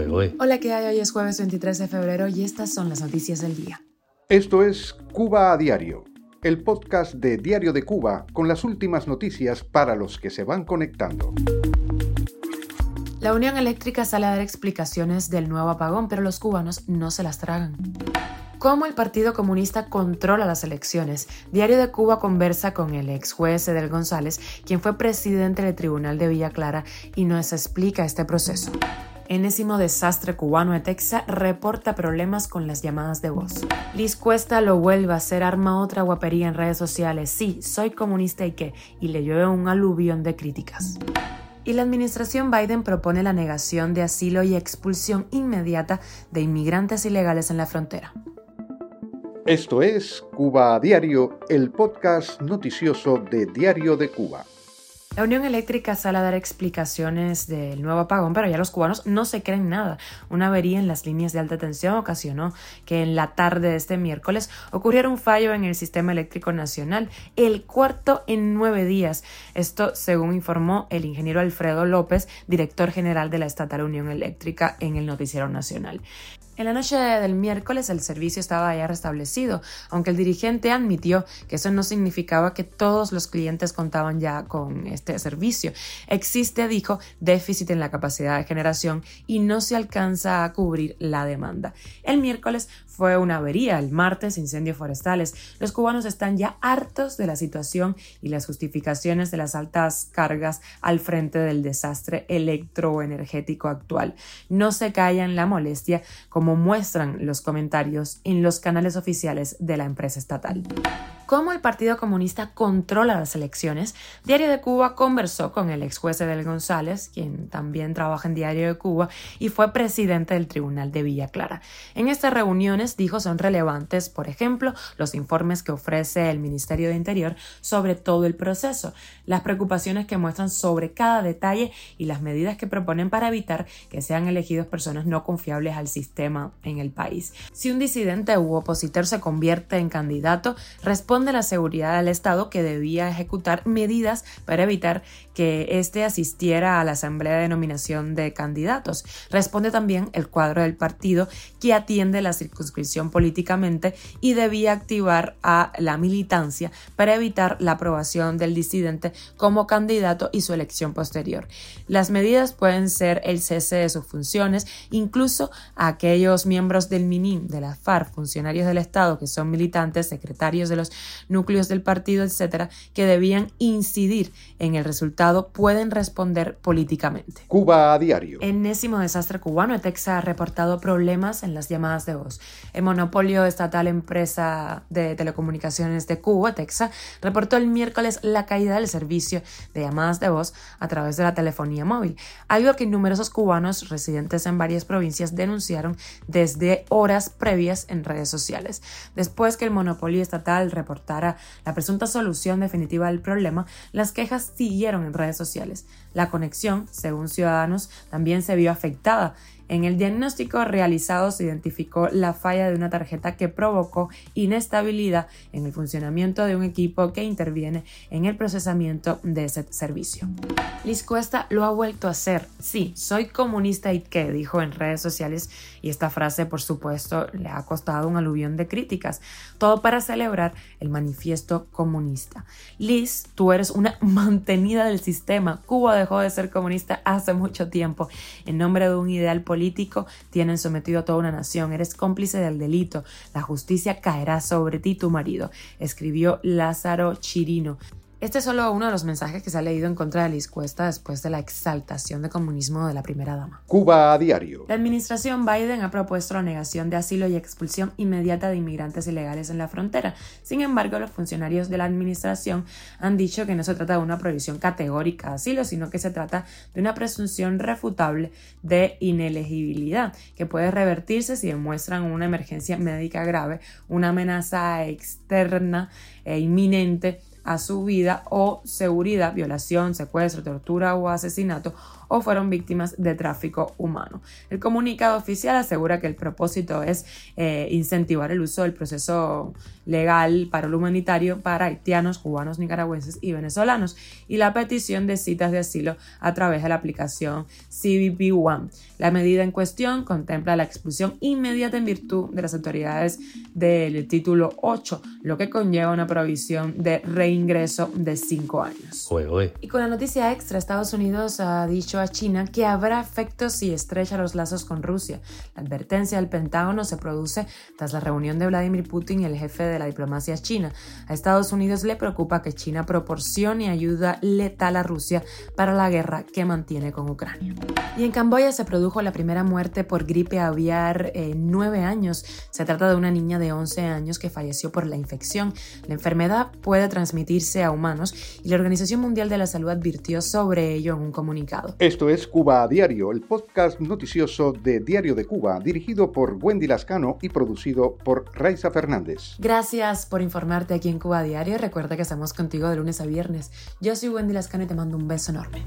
¿eh? Hola, ¿qué hay? Hoy es jueves 23 de febrero y estas son las noticias del día. Esto es Cuba a Diario, el podcast de Diario de Cuba con las últimas noticias para los que se van conectando. La Unión Eléctrica sale a dar explicaciones del nuevo apagón, pero los cubanos no se las tragan. ¿Cómo el Partido Comunista controla las elecciones? Diario de Cuba conversa con el ex juez Edel González, quien fue presidente del Tribunal de Villa Clara, y nos explica este proceso. Enésimo desastre cubano de Texas reporta problemas con las llamadas de voz. Liz Cuesta lo vuelve a hacer, arma otra guapería en redes sociales. Sí, soy comunista y qué, y le llueve un aluvión de críticas. Y la administración Biden propone la negación de asilo y expulsión inmediata de inmigrantes ilegales en la frontera. Esto es Cuba a Diario, el podcast noticioso de Diario de Cuba. La Unión Eléctrica sale a dar explicaciones del nuevo apagón, pero ya los cubanos no se creen nada. Una avería en las líneas de alta tensión ocasionó que en la tarde de este miércoles ocurriera un fallo en el sistema eléctrico nacional, el cuarto en nueve días. Esto según informó el ingeniero Alfredo López, director general de la Estatal Unión Eléctrica en el Noticiero Nacional. En la noche del miércoles el servicio estaba ya restablecido, aunque el dirigente admitió que eso no significaba que todos los clientes contaban ya con este servicio. Existe, dijo, déficit en la capacidad de generación y no se alcanza a cubrir la demanda. El miércoles fue una avería, el martes incendios forestales. Los cubanos están ya hartos de la situación y las justificaciones de las altas cargas al frente del desastre electroenergético actual. No se callan la molestia muestran los comentarios en los canales oficiales de la empresa estatal cómo el Partido Comunista controla las elecciones, Diario de Cuba conversó con el ex juez Edel González, quien también trabaja en Diario de Cuba y fue presidente del Tribunal de Villa Clara. En estas reuniones, dijo, son relevantes, por ejemplo, los informes que ofrece el Ministerio de Interior sobre todo el proceso, las preocupaciones que muestran sobre cada detalle y las medidas que proponen para evitar que sean elegidos personas no confiables al sistema en el país. Si un disidente u opositor se convierte en candidato, responde de la seguridad del Estado que debía ejecutar medidas para evitar que éste asistiera a la asamblea de nominación de candidatos. Responde también el cuadro del partido que atiende la circunscripción políticamente y debía activar a la militancia para evitar la aprobación del disidente como candidato y su elección posterior. Las medidas pueden ser el cese de sus funciones, incluso aquellos miembros del MINIM, de la FARC, funcionarios del Estado que son militantes, secretarios de los núcleos del partido, etcétera, que debían incidir en el resultado, pueden responder políticamente. Cuba a diario. Enésimo desastre cubano. Texas ha reportado problemas en las llamadas de voz. El monopolio estatal empresa de telecomunicaciones de Cuba, Texas, reportó el miércoles la caída del servicio de llamadas de voz a través de la telefonía móvil, algo que numerosos cubanos residentes en varias provincias denunciaron desde horas previas en redes sociales. Después que el monopolio estatal reportó la presunta solución definitiva del problema, las quejas siguieron en redes sociales. La conexión, según Ciudadanos, también se vio afectada en el diagnóstico realizado se identificó la falla de una tarjeta que provocó inestabilidad en el funcionamiento de un equipo que interviene en el procesamiento de ese servicio. Liz Cuesta lo ha vuelto a hacer. Sí, soy comunista y qué, dijo en redes sociales y esta frase por supuesto le ha costado un aluvión de críticas, todo para celebrar el manifiesto comunista. Liz, tú eres una mantenida del sistema. Cuba dejó de ser comunista hace mucho tiempo en nombre de un ideal político tienen sometido a toda una nación. Eres cómplice del delito. La justicia caerá sobre ti, tu marido, escribió Lázaro Chirino. Este es solo uno de los mensajes que se ha leído en contra de Liz Cuesta después de la exaltación de comunismo de la primera dama. Cuba a diario. La administración Biden ha propuesto la negación de asilo y expulsión inmediata de inmigrantes ilegales en la frontera. Sin embargo, los funcionarios de la administración han dicho que no se trata de una prohibición categórica de asilo, sino que se trata de una presunción refutable de inelegibilidad que puede revertirse si demuestran una emergencia médica grave, una amenaza externa e inminente a su vida o seguridad, violación, secuestro, tortura o asesinato o fueron víctimas de tráfico humano. El comunicado oficial asegura que el propósito es eh, incentivar el uso del proceso legal para lo humanitario para haitianos, cubanos, nicaragüenses y venezolanos y la petición de citas de asilo a través de la aplicación CBP One. La medida en cuestión contempla la expulsión inmediata en virtud de las autoridades del título 8, lo que conlleva una provisión de reingreso de 5 años. Y con la noticia extra, Estados Unidos ha dicho China que habrá efectos si estrecha los lazos con Rusia. La advertencia del Pentágono se produce tras la reunión de Vladimir Putin y el jefe de la diplomacia china. A Estados Unidos le preocupa que China proporcione ayuda letal a Rusia para la guerra que mantiene con Ucrania. Y en Camboya se produjo la primera muerte por gripe aviar en nueve años. Se trata de una niña de 11 años que falleció por la infección. La enfermedad puede transmitirse a humanos y la Organización Mundial de la Salud advirtió sobre ello en un comunicado. Esto es Cuba a Diario, el podcast noticioso de Diario de Cuba, dirigido por Wendy Lascano y producido por Raiza Fernández. Gracias por informarte aquí en Cuba a Diario. Recuerda que estamos contigo de lunes a viernes. Yo soy Wendy Lascano y te mando un beso enorme.